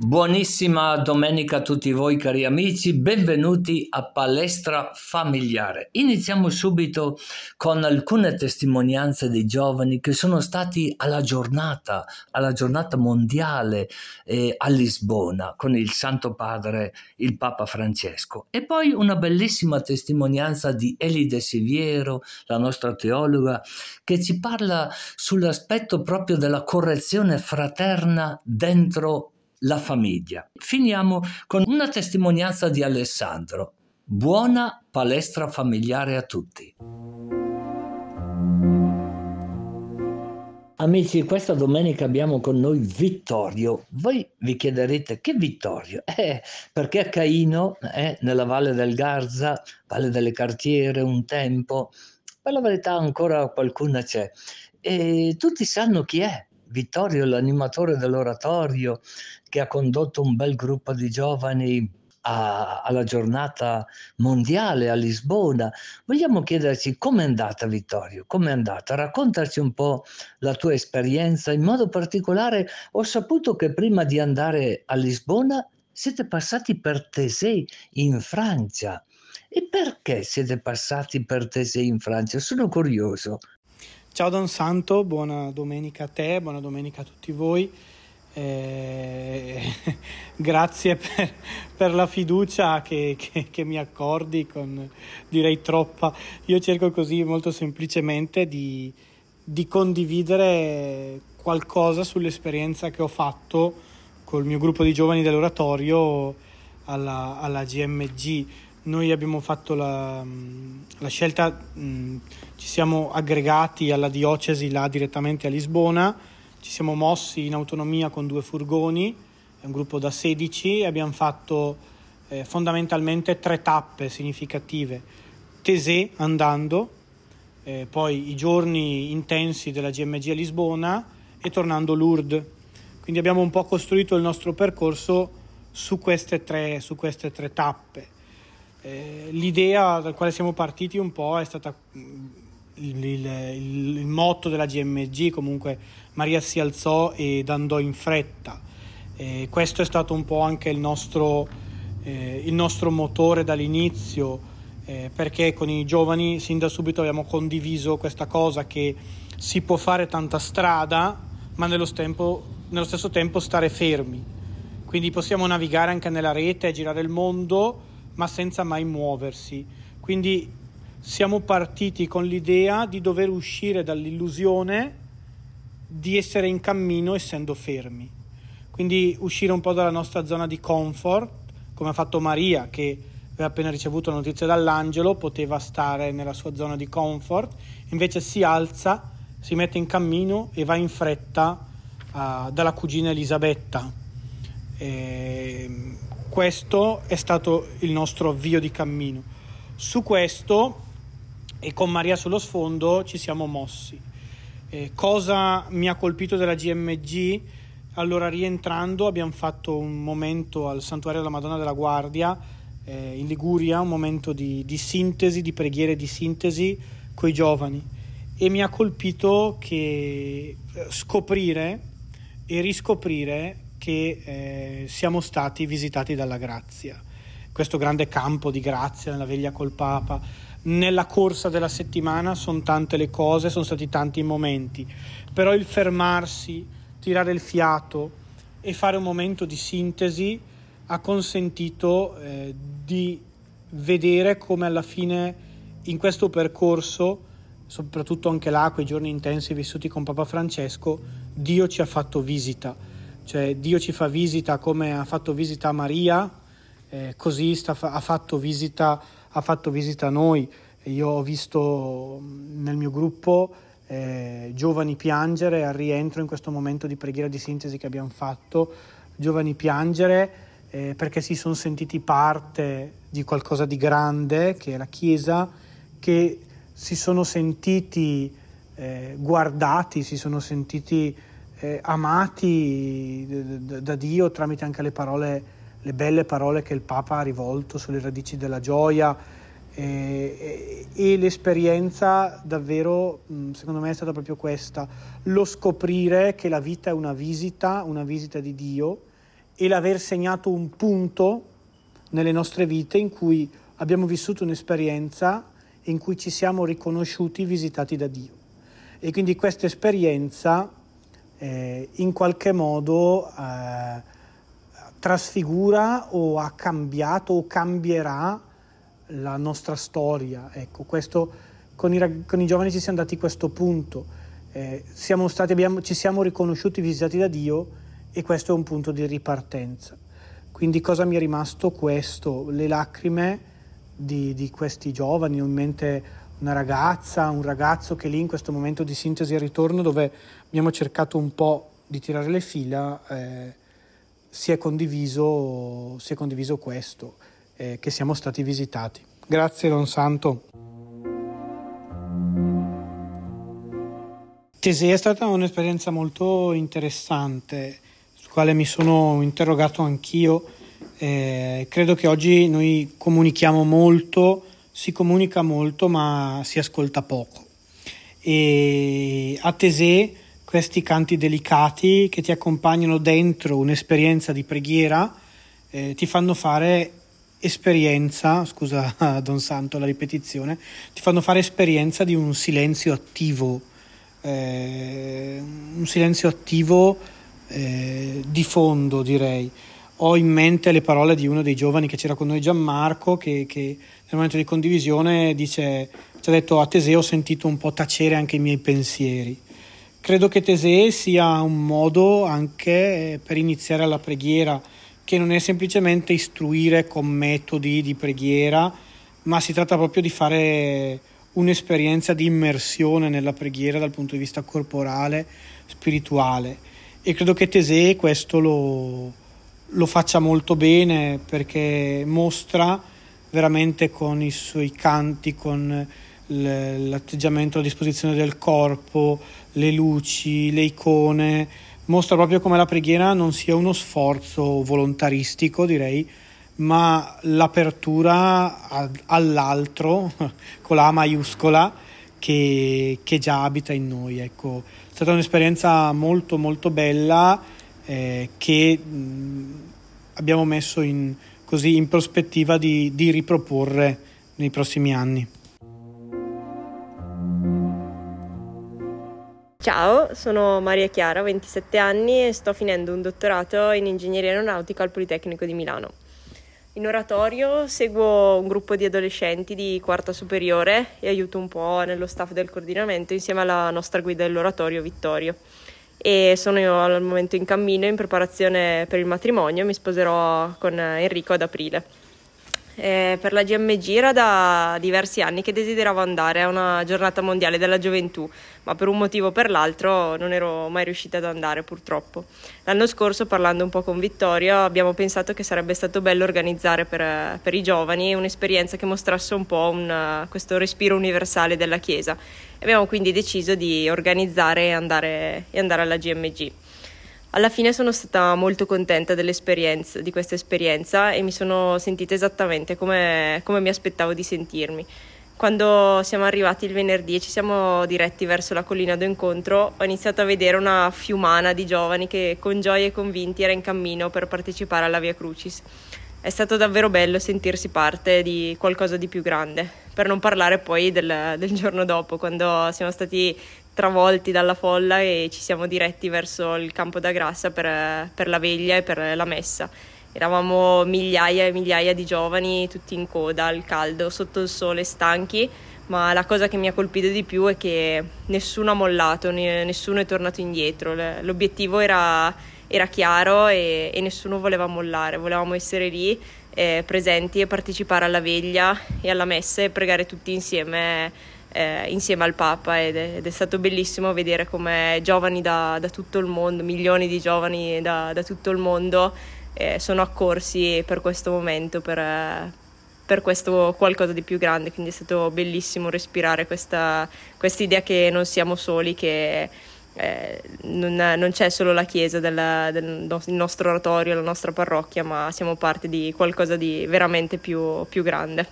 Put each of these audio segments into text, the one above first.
Buonissima domenica a tutti voi cari amici, benvenuti a Palestra Familiare. Iniziamo subito con alcune testimonianze dei giovani che sono stati alla giornata, alla giornata mondiale eh, a Lisbona con il Santo Padre, il Papa Francesco. E poi una bellissima testimonianza di Elide Siviero, la nostra teologa, che ci parla sull'aspetto proprio della correzione fraterna dentro la famiglia. Finiamo con una testimonianza di Alessandro. Buona palestra familiare a tutti. Amici, questa domenica abbiamo con noi Vittorio. Voi vi chiederete che Vittorio? Eh, perché a Caino, eh, nella Valle del Garza, Valle delle Cartiere, un tempo, per la verità ancora qualcuna c'è. E tutti sanno chi è, Vittorio, l'animatore dell'oratorio, che ha condotto un bel gruppo di giovani a, alla giornata mondiale a Lisbona. Vogliamo chiederci com'è andata Vittorio, com'è andata? Raccontaci un po' la tua esperienza. In modo particolare ho saputo che prima di andare a Lisbona siete passati per Tesei in Francia. E perché siete passati per Tesei in Francia? Sono curioso. Ciao Don Santo, buona domenica a te, buona domenica a tutti voi. Eh, grazie per, per, la fiducia che, che, che, mi accordi con direi troppa. Io cerco così molto semplicemente di, di condividere qualcosa sull'esperienza che ho fatto col mio gruppo di giovani dell'oratorio alla, alla GMG noi abbiamo fatto la, la scelta, mh, ci siamo aggregati alla diocesi là direttamente a Lisbona, ci siamo mossi in autonomia con due furgoni, è un gruppo da 16 e abbiamo fatto eh, fondamentalmente tre tappe significative. Tesé andando, eh, poi i giorni intensi della GMG a Lisbona e tornando Lourdes. Quindi abbiamo un po' costruito il nostro percorso su queste tre, su queste tre tappe. Eh, l'idea dal quale siamo partiti un po' è stata mm, il, il, il, motto della GMG, comunque Maria si alzò ed andò in fretta. Eh, questo è stato un po' anche il nostro, eh, il nostro motore dall'inizio, eh, perché con i giovani sin da subito abbiamo condiviso questa cosa che si può fare tanta strada, ma nello, tempo, nello stesso tempo stare fermi. Quindi possiamo navigare anche nella rete, girare il mondo, ma senza mai muoversi. Quindi siamo partiti con l'idea di dover uscire dall'illusione di essere in cammino essendo fermi. Quindi uscire un po' dalla nostra zona di comfort, come ha fatto Maria che aveva appena ricevuto la notizia dall'angelo, poteva stare nella sua zona di comfort, invece si alza, si mette in cammino e va in fretta uh, dalla cugina Elisabetta. E questo è stato il nostro avvio di cammino. Su questo e con Maria sullo sfondo ci siamo mossi. Eh, cosa mi ha colpito della GMG? Allora, rientrando, abbiamo fatto un momento al Santuario della Madonna della Guardia eh, in Liguria, un momento di, di sintesi, di preghiere di sintesi con i giovani. E mi ha colpito che eh, scoprire e riscoprire che eh, siamo stati visitati dalla grazia. Questo grande campo di grazia nella veglia col Papa. Nella corsa della settimana sono tante le cose, sono stati tanti i momenti, però il fermarsi, tirare il fiato e fare un momento di sintesi ha consentito eh, di vedere come alla fine in questo percorso, soprattutto anche là, quei giorni intensi vissuti con Papa Francesco, Dio ci ha fatto visita cioè Dio ci fa visita come ha fatto visita a Maria, eh, così sta, ha, fatto visita, ha fatto visita a noi. Io ho visto nel mio gruppo eh, giovani piangere al rientro in questo momento di preghiera di sintesi che abbiamo fatto, giovani piangere eh, perché si sono sentiti parte di qualcosa di grande che è la Chiesa, che si sono sentiti eh, guardati, si sono sentiti eh, amati da, Dio tramite anche le parole, le belle parole che il Papa ha rivolto sulle radici della gioia e, e, e l'esperienza davvero, secondo me, è stata proprio questa, lo scoprire che la vita è una visita, una visita di Dio e l'aver segnato un punto nelle nostre vite in cui abbiamo vissuto un'esperienza in cui ci siamo riconosciuti visitati da Dio. E quindi questa esperienza eh, in qualche modo eh, trasfigura o ha cambiato o cambierà la nostra storia. Ecco, questo, con, i, con i giovani ci siamo dati questo punto. Eh, siamo stati, abbiamo, ci siamo riconosciuti visitati da Dio e questo è un punto di ripartenza. Quindi cosa mi è rimasto questo? Le lacrime di, di questi giovani, ho in mente una ragazza, un ragazzo che lì in questo momento di sintesi e ritorno dove abbiamo cercato un po' di tirare le fila, eh, si, è condiviso, si, è condiviso, questo, eh, che siamo stati visitati. Grazie Don Santo. Tesea è stata un'esperienza molto interessante, su quale mi sono interrogato anch'io. Eh, credo che oggi noi comunichiamo molto, si comunica molto, ma si ascolta poco. E a Tesè questi canti delicati che ti accompagnano dentro un'esperienza di preghiera eh, ti fanno fare esperienza, scusa Don Santo la ripetizione, ti fanno fare esperienza di un silenzio attivo eh, un silenzio attivo eh, di fondo, direi. Ho in mente le parole di uno dei giovani che c'era con noi, Gianmarco, che, che nel momento di condivisione dice, ci ha detto a Teseo ho sentito un po' tacere anche i miei pensieri. Credo che Teseo sia un modo anche per iniziare la preghiera, che non è semplicemente istruire con metodi di preghiera, ma si tratta proprio di fare un'esperienza di immersione nella preghiera dal punto di vista corporale, spirituale. E credo che Tesè questo lo, lo faccia molto bene perché mostra veramente con i suoi canti, con l'atteggiamento a disposizione del corpo, le luci, le icone, mostra proprio come la preghiera non sia uno sforzo volontaristico, direi, ma l'apertura all'altro con la maiuscola che, che, già abita in noi. Ecco. È stata un'esperienza molto molto bella eh, che mh, abbiamo messo in, così, in prospettiva di, di riproporre nei prossimi anni. Ciao, sono Maria Chiara, ho 27 anni e sto finendo un dottorato in ingegneria aeronautica al Politecnico di Milano. In oratorio seguo un gruppo di adolescenti di quarta superiore e aiuto un po' nello staff del coordinamento insieme alla nostra guida dell'oratorio Vittorio. E sono al momento in cammino in preparazione per il matrimonio, mi sposerò con Enrico ad aprile. Eh, per la GMG era da diversi anni che desideravo andare a una giornata mondiale della gioventù, ma per un motivo o per l'altro non ero mai riuscita ad andare purtroppo. L'anno scorso, parlando un po' con Vittorio, abbiamo pensato che sarebbe stato bello organizzare per, per i giovani un'esperienza che mostrasse un po' un, questo respiro universale della Chiesa. Abbiamo quindi deciso di organizzare e andare, e andare alla GMG. Alla fine sono stata molto contenta di questa esperienza e mi sono sentita esattamente come, come mi aspettavo di sentirmi. Quando siamo arrivati il venerdì e ci siamo diretti verso la collina d'incontro, ho iniziato a vedere una fiumana di giovani che con gioia e convinti era in cammino per partecipare alla Via Crucis. È stato davvero bello sentirsi parte di qualcosa di più grande, per non parlare poi del, del giorno dopo, quando siamo stati travolti dalla folla e ci siamo diretti verso il campo da grassa per, per la veglia e per la messa. Eravamo migliaia e migliaia di giovani tutti in coda al caldo, sotto il sole, stanchi, ma la cosa che mi ha colpito di più è che nessuno ha mollato, nessuno è tornato indietro. L'obiettivo era, era chiaro e, e, nessuno voleva mollare, volevamo essere lì eh, presenti e partecipare alla veglia e alla messa e pregare tutti insieme eh, insieme al Papa ed è, ed è, stato bellissimo vedere come giovani da, da, tutto il mondo, milioni di giovani da, da tutto il mondo eh, sono accorsi per questo momento, per, per, questo qualcosa di più grande, quindi è stato bellissimo respirare questa idea che non siamo soli, che eh, non, non, c'è solo la chiesa del, del, nostro oratorio, la nostra parrocchia, ma siamo parte di qualcosa di veramente più, più grande.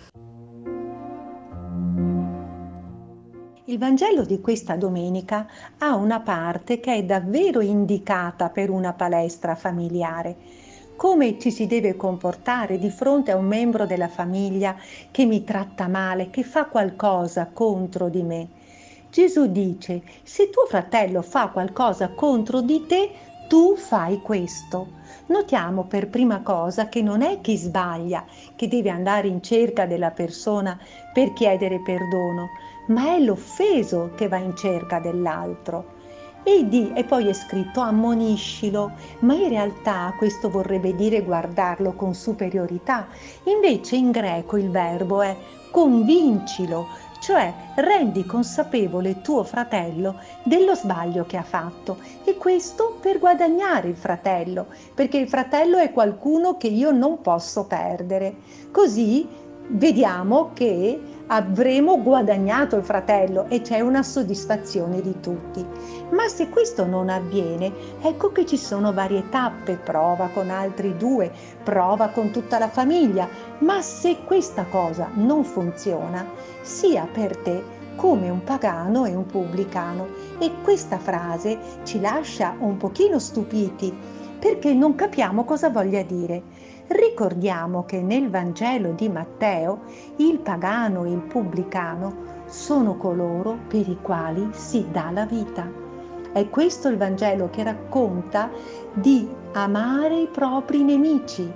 Il Vangelo di questa domenica ha una parte che è davvero indicata per una palestra familiare. come ci si deve comportare di fronte a un membro della famiglia che mi tratta male, che fa qualcosa contro di me. Gesù dice, se tuo fratello fa qualcosa contro di te, tu fai questo. Notiamo per prima cosa che non è chi sbaglia che deve andare in cerca della persona per chiedere perdono, ma è l'offeso che va in cerca dell'altro. E, di, e poi è scritto ammoniscilo, ma in realtà questo vorrebbe dire guardarlo con superiorità. Invece in greco il verbo è convincilo, cioè rendi consapevole tuo fratello dello sbaglio che ha fatto e questo per guadagnare il fratello, perché il fratello è qualcuno che io non posso perdere. Così vediamo che avremo guadagnato il fratello e c'è una soddisfazione di tutti. Ma se questo non avviene, ecco che ci sono varie tappe, prova con altri due, prova con tutta la famiglia, ma se questa cosa non funziona, sia per te come un pagano e un pubblicano. E questa frase ci lascia un pochino stupiti perché non capiamo cosa voglia dire. Ricordiamo che nel Vangelo di Matteo il pagano e il pubblicano sono coloro per i quali si dà la vita. È questo il Vangelo che racconta di amare i propri nemici,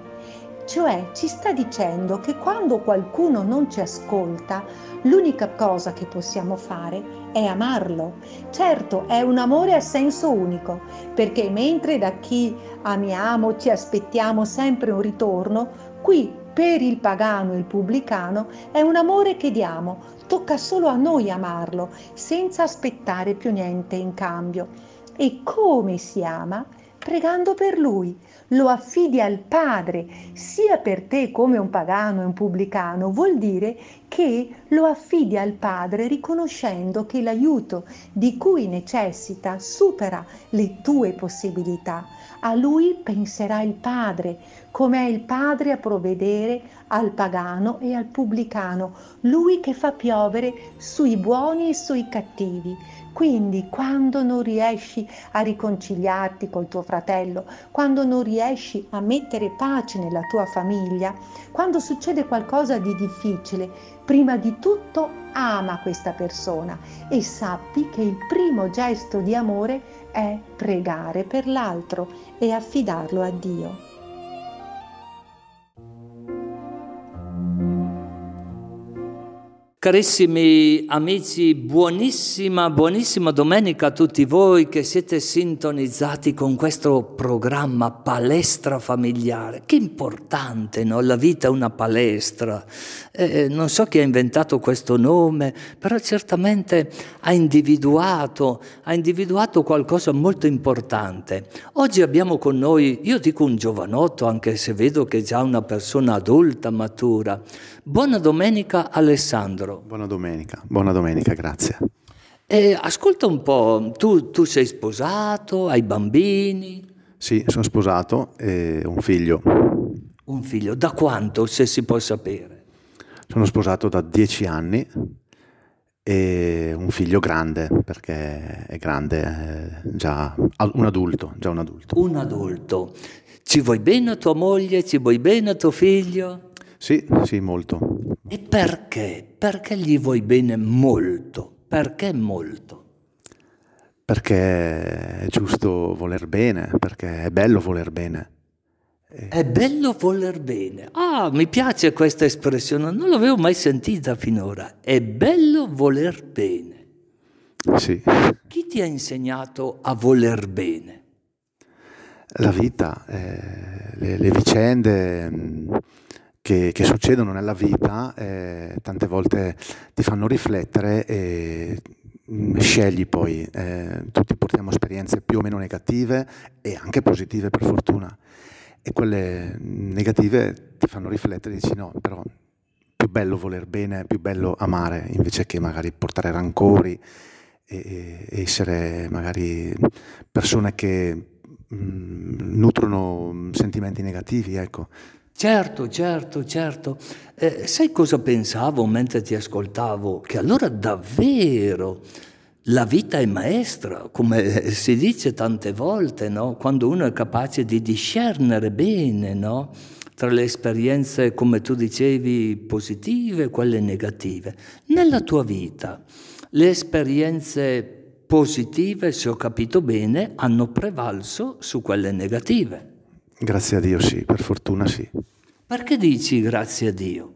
cioè ci sta dicendo che quando qualcuno non ci ascolta, l'unica cosa che possiamo fare è amarlo. Certo, è un amore a senso unico, perché mentre da chi amiamo ci aspettiamo sempre un ritorno, qui per il pagano e il pubblicano è un amore che diamo, tocca solo a noi amarlo, senza aspettare più niente in cambio. E come si ama? Pregando per lui, lo affidi al Padre, sia per te come un pagano e un pubblicano, vuol dire che lo affidi al Padre riconoscendo che l'aiuto di cui necessita supera le tue possibilità. A lui penserà il Padre, come è il Padre a provvedere al pagano e al pubblicano, lui che fa piovere sui buoni e sui cattivi. Quindi quando non riesci a riconciliarti col tuo fratello, quando non riesci a mettere pace nella tua famiglia, quando succede qualcosa di difficile, prima di tutto ama questa persona e sappi che il primo gesto di amore è pregare per l'altro e affidarlo a Dio. Carissimi amici, buonissima, buonissima domenica a tutti voi che siete sintonizzati con questo programma Palestra Familiare. Che importante, no? La vita è una palestra. Eh, non so chi ha inventato questo nome, però certamente ha individuato, ha individuato qualcosa molto importante. Oggi abbiamo con noi, io dico un giovanotto, anche se vedo che è già una persona adulta, matura. Buona domenica Alessandro. Buona domenica, buona domenica, grazie. Eh, ascolta un po', tu, tu, sei sposato, hai bambini? Sì, sono sposato e ho un figlio. Un figlio, da quanto, se si può sapere? Sono sposato da dieci anni e un figlio grande, perché è grande, è già un adulto, già un adulto. Un adulto. Ci vuoi bene a tua moglie? Ci vuoi bene a tuo figlio? Sì, sì, molto. E perché? Perché gli vuoi bene molto? Perché molto? Perché è giusto voler bene, perché è bello voler bene. È bello voler bene. Ah, mi piace questa espressione, non l'avevo mai sentita finora. È bello voler bene. Sì. Chi ti ha insegnato a voler bene? La vita, eh, le, le, vicende che, che succedono nella vita eh, tante volte ti fanno riflettere e mm, scegli poi. Eh, tutti portiamo esperienze più o meno negative e anche positive per fortuna e quelle negative ti fanno riflettere e dici no, però più bello voler bene, più bello amare invece che magari portare rancori e, e essere magari persone che mh, mm, nutrono sentimenti negativi, ecco. Certo, certo, certo. Eh, sai cosa pensavo mentre ti ascoltavo? Che allora davvero la vita è maestra, come si dice tante volte, no? quando uno è capace di discernere bene no? tra le esperienze, come tu dicevi, positive e quelle negative. Nella tua vita, le esperienze positive, se ho capito bene, hanno prevalso su quelle negative. Grazie a Dio sì, per fortuna sì. Perché dici grazie a Dio?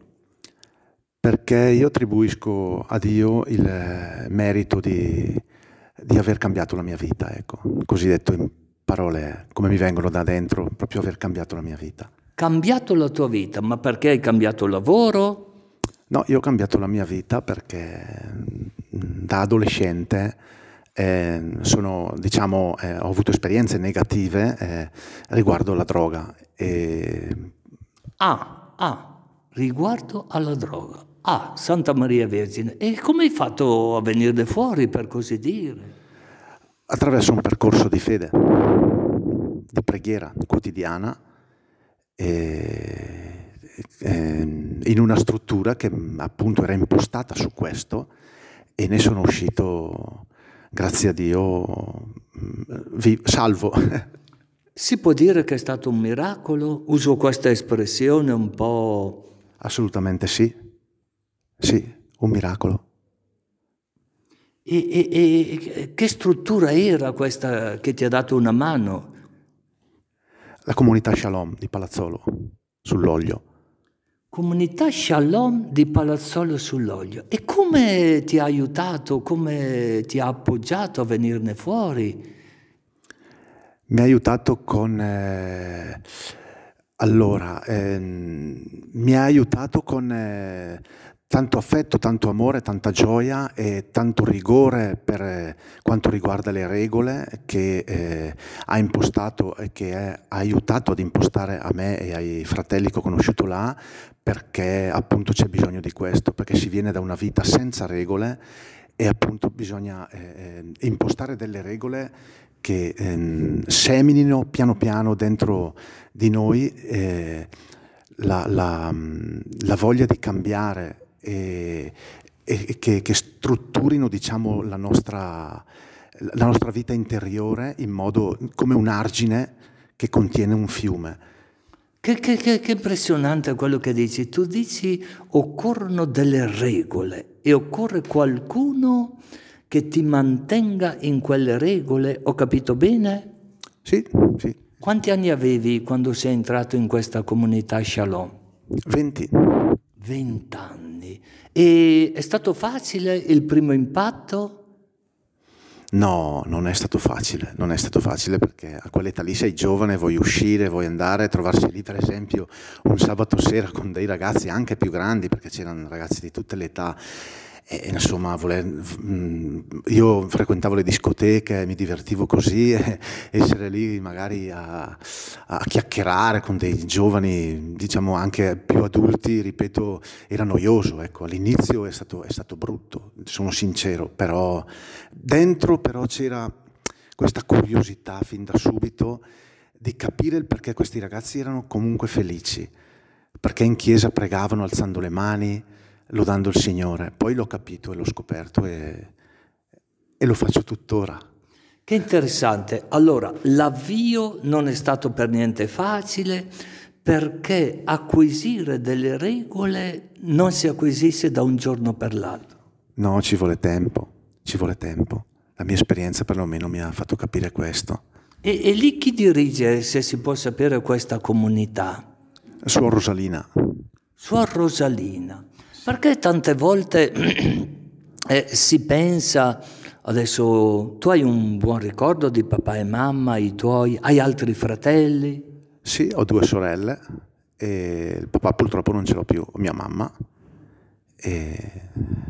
Perché io attribuisco a Dio il eh, merito di, di aver cambiato la mia vita, ecco, così detto in parole come mi vengono da dentro, proprio aver cambiato la mia vita. Cambiato la tua vita, ma perché hai cambiato lavoro? No, io ho cambiato la mia vita perché mm, da adolescente eh, sono, diciamo, eh, ho avuto esperienze negative eh, riguardo la droga. E... Ah, ah, riguardo alla droga. Ah, Santa Maria Vergine. E come hai fatto a venirne fuori, per così dire? Attraverso un percorso di fede, di preghiera quotidiana, e, e, in una struttura che appunto era impostata su questo e ne sono uscito, grazie a Dio, vi, salvo. Si può dire che è stato un miracolo? Uso questa espressione un po'... Assolutamente sì. Sì, un miracolo. E, e, e, che struttura era questa che ti ha dato una mano? La comunità Shalom di Palazzolo, sull'olio. Comunità Shalom di Palazzolo sull'olio. E come ti ha aiutato, come ti ha appoggiato a venirne fuori? Mi ha aiutato con... Eh, allora, ehm, mi ha aiutato con... Eh, tanto affetto, tanto amore, tanta gioia e tanto rigore per eh, quanto riguarda le regole che eh, ha impostato e che è, ha aiutato ad impostare a me e ai fratelli che ho conosciuto là, perché appunto c'è bisogno di questo, perché si viene da una vita senza regole e appunto bisogna eh, eh impostare delle regole che ehm, seminino piano piano dentro di noi eh, la, la, la voglia di cambiare e, e che, che, strutturino diciamo, la, nostra, la nostra vita interiore in modo come un argine che contiene un fiume. Che, che, che, che, impressionante quello che dici. Tu dici occorrono delle regole e occorre qualcuno che ti mantenga in quelle regole. Ho capito bene? Sì, sì. Quanti anni avevi quando sei entrato in questa comunità Shalom? Venti. Vent'anni. E è stato facile il primo impatto? No, non è stato facile, non è stato facile perché a quell'età lì sei giovane, vuoi uscire, vuoi andare, trovarsi lì per esempio un sabato sera con dei ragazzi anche più grandi perché c'erano ragazzi di tutte le età e, insomma, mm, io frequentavo le discoteche, mi divertivo così, essere lì magari a, a, chiacchierare con dei giovani, diciamo anche più adulti, ripeto, era noioso. Ecco. All'inizio è stato, è stato brutto, sono sincero, però dentro però c'era questa curiosità fin da subito di capire il perché questi ragazzi erano comunque felici, perché in chiesa pregavano alzando le mani, lodando il Signore. Poi l'ho capito e l'ho scoperto e, e lo faccio tuttora. Che interessante. Allora, l'avvio non è stato per niente facile perché acquisire delle regole non si acquisisce da un giorno per l'altro. No, ci vuole tempo, ci vuole tempo. La mia esperienza perlomeno mi ha fatto capire questo. E, e lì chi dirige, se si può sapere, questa comunità? Suor Rosalina. Suor Rosalina. Perché tante volte eh, si pensa, adesso tu hai un buon ricordo di papà e mamma, i tuoi, hai altri fratelli? Sì, ho due sorelle e il papà purtroppo non ce l'ho più, mia mamma. E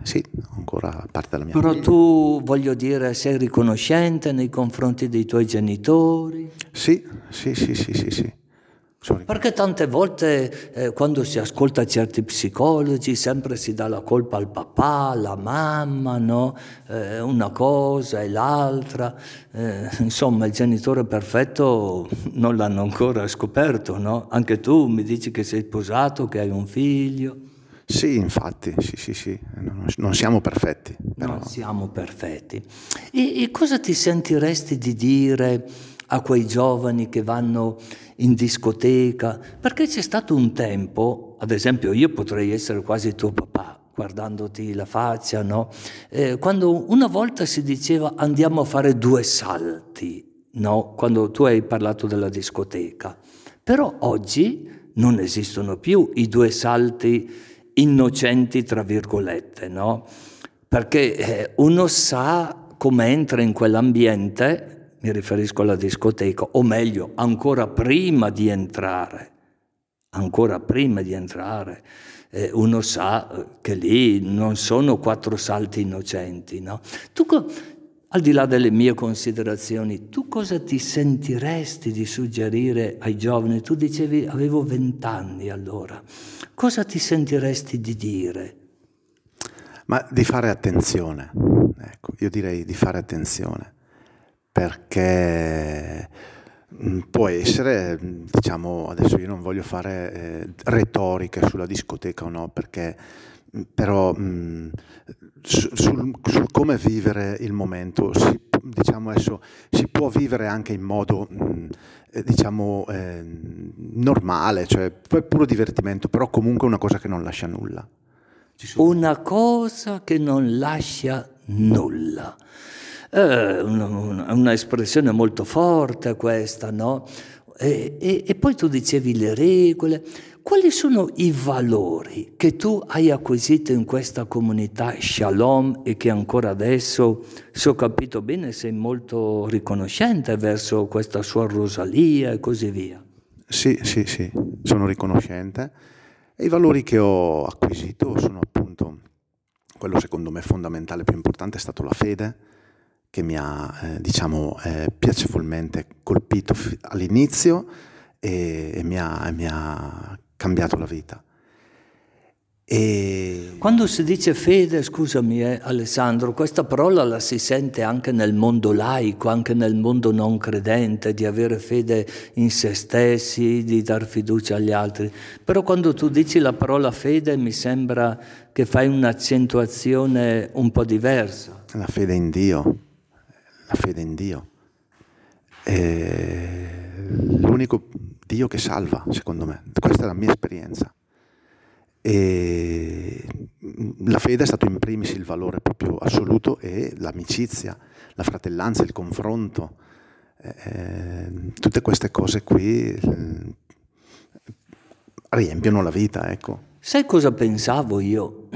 sì, ancora parte della mia Però famiglia. tu, voglio dire, sei riconoscente nei confronti dei tuoi genitori? Sì, sì, sì, sì, sì. sì. Perché tante volte eh, quando si ascolta certi psicologi sempre si dà la colpa al papà, alla mamma, no? eh, una cosa e l'altra. Eh, insomma, il genitore perfetto non l'hanno ancora scoperto, no? Anche tu mi dici che sei sposato, che hai un figlio. Sì, infatti, sì, sì, sì, non, siamo perfetti. Però... Non siamo perfetti. E, e cosa ti sentiresti di dire a quei giovani che vanno in discoteca? Perché c'è stato un tempo, ad esempio io potrei essere quasi tuo papà, guardandoti la faccia, no? Eh, quando una volta si diceva andiamo a fare due salti, no? Quando tu hai parlato della discoteca. Però oggi non esistono più i due salti innocenti, tra virgolette, no? Perché eh, uno sa come entra in quell'ambiente, mi riferisco alla discoteca, o meglio, ancora prima di entrare, ancora prima di entrare, eh, uno sa eh, che lì non sono quattro salti innocenti, no? Tu, al di là delle mie considerazioni, tu cosa ti sentiresti di suggerire ai giovani? Tu dicevi avevo vent'anni allora. Cosa ti sentiresti di dire? Ma di fare attenzione, ecco, io direi di fare attenzione, perché mm, può essere, diciamo, adesso io non voglio fare eh, retoriche sulla discoteca o no, perché mm, però mh, mm, sul, sul, come vivere il momento, si, diciamo adesso, si può vivere anche in modo mh, eh, diciamo eh, normale, cioè puro divertimento, però comunque una cosa che non lascia nulla. Una cosa che non lascia nulla. È una, una, espressione molto forte questa, no? E, e, e poi tu dicevi le regole. Quali sono i valori che tu hai acquisito in questa comunità Shalom e che ancora adesso, se ho capito bene, sei molto riconoscente verso questa sua Rosalia e così via? Sì, sì, sì, sono riconoscente. E i valori che ho acquisito sono appunto, quello secondo me fondamentale, più importante è stato la fede, che mi ha, eh, diciamo, eh, piacevolmente colpito all'inizio e, e mi, ha, mi ha cambiato la vita. E... Quando si dice fede, scusami eh, Alessandro, questa parola la si sente anche nel mondo laico, anche nel mondo non credente, di avere fede in se stessi, di dar fiducia agli altri. Però quando tu dici la parola fede mi sembra che fai un'accentuazione un po' diversa. La fede in Dio, la fede in Dio. È l'unico Dio che salva, secondo me. Questa è la mia esperienza. E la fede è stato in primis il valore proprio assoluto e l'amicizia, la fratellanza, il confronto, eh, tutte queste cose qui eh, riempiono la vita, ecco. Sai cosa pensavo io?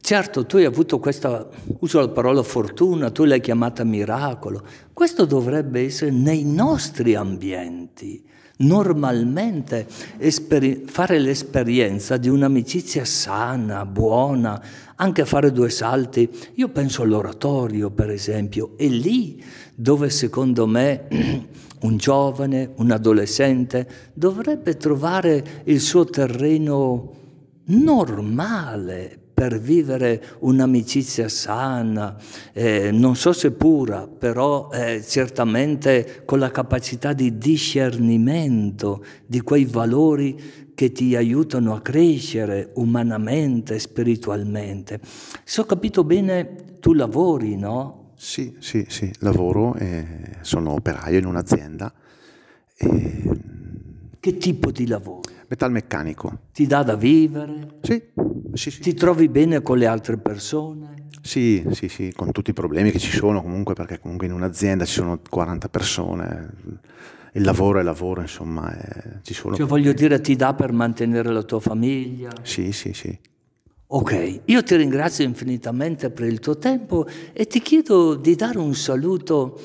Certo, tu hai avuto questa, uso la parola fortuna, tu l'hai chiamata miracolo. Questo dovrebbe essere nei nostri ambienti normalmente esperi- fare l'esperienza di un'amicizia sana, buona, anche fare due salti. Io penso all'oratorio, per esempio, è lì dove secondo me un giovane, un adolescente dovrebbe trovare il suo terreno normale per vivere un'amicizia sana, eh, non so se pura, però eh, certamente con la capacità di discernimento di quei valori che ti aiutano a crescere umanamente, spiritualmente. Se ho capito bene, tu lavori, no? Sì, sì, sì, lavoro, e sono operaio in un'azienda. E... Che tipo di lavoro? Metalmeccanico. Ti dà da vivere? Sì, sì, sì. Ti trovi bene con le altre persone? Sì, sì, sì, con tutti i problemi che ci sono comunque, perché comunque in un'azienda ci sono 40 persone, il lavoro è lavoro, insomma, è, ci sono... Cioè voglio dire, ti dà per mantenere la tua famiglia? Sì, sì, sì. Ok, io ti ringrazio infinitamente per il tuo tempo e ti chiedo di dare un saluto,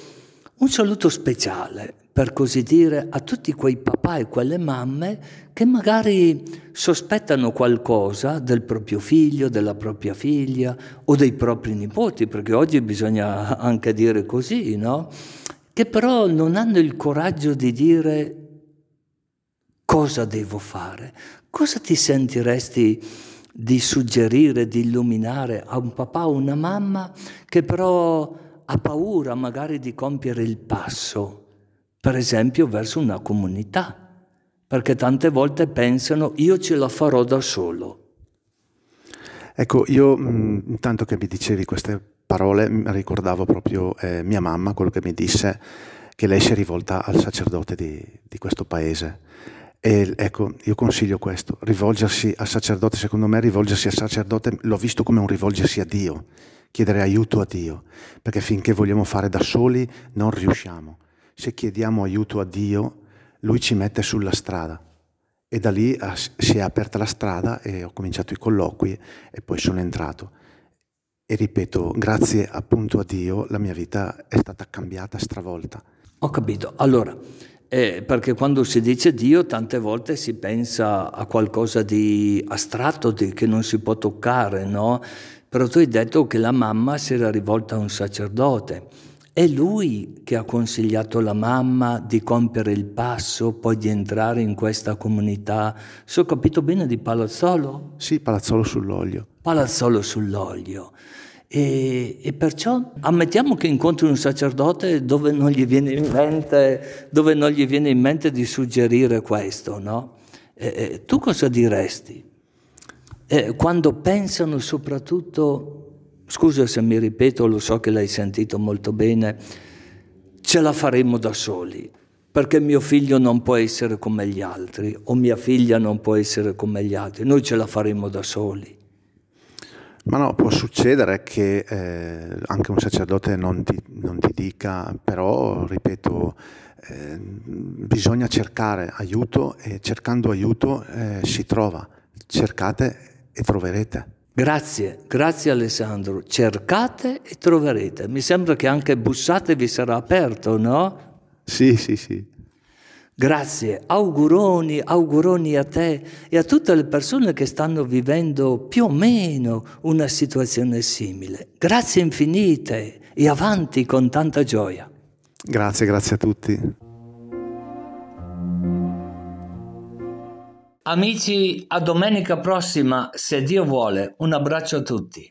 un saluto speciale per così dire, a tutti quei papà e quelle mamme che magari sospettano qualcosa del proprio figlio, della propria figlia o dei propri nipoti, perché oggi bisogna anche dire così, no? Che però non hanno il coraggio di dire cosa devo fare, cosa ti sentiresti di suggerire, di illuminare a un papà o una mamma che però ha paura magari di compiere il passo per esempio verso una comunità, perché tante volte pensano io ce la farò da solo. Ecco, io mh, intanto che mi dicevi queste parole ricordavo proprio eh, mia mamma, quello che mi disse che lei si è rivolta al sacerdote di, di questo paese. E ecco, io consiglio questo, rivolgersi al sacerdote, secondo me rivolgersi al sacerdote l'ho visto come un rivolgersi a Dio, chiedere aiuto a Dio, perché finché vogliamo fare da soli non riusciamo. Se chiediamo aiuto a Dio, Lui ci mette sulla strada e da lì si è aperta la strada e ho cominciato i colloqui e poi sono entrato. E ripeto, grazie appunto a Dio la mia vita è stata cambiata, stravolta. Ho capito. Allora, eh, perché quando si dice Dio tante volte si pensa a qualcosa di astratto, di, che non si può toccare, no? Però tu hai detto che la mamma si era rivolta a un sacerdote. È lui che ha consigliato la mamma di compiere il passo, poi di entrare in questa comunità. Se ho capito bene di Palazzolo? Sì, Palazzolo sull'olio. Palazzolo sull'olio. E, e, perciò ammettiamo che incontri un sacerdote dove non gli viene in mente, viene in mente di suggerire questo, no? E, tu cosa diresti? eh, quando pensano soprattutto, scusa se mi ripeto, lo so che l'hai sentito molto bene, ce la faremo da soli, perché mio figlio non può essere come gli altri o mia figlia non può essere come gli altri, noi ce la faremo da soli. Ma no, può succedere che eh, anche un sacerdote non ti, non ti, dica, però, ripeto, eh, bisogna cercare aiuto e cercando aiuto eh, si trova. Cercate e troverete. Grazie, grazie Alessandro. Cercate e troverete. Mi sembra che anche bussate vi sarà aperto, no? Sì, sì, sì. Grazie, auguroni, auguroni a te e a tutte le persone che stanno vivendo più o meno una situazione simile. Grazie infinite e avanti con tanta gioia. Grazie, grazie a tutti. Amici, a domenica prossima, se Dio vuole. Un abbraccio a tutti.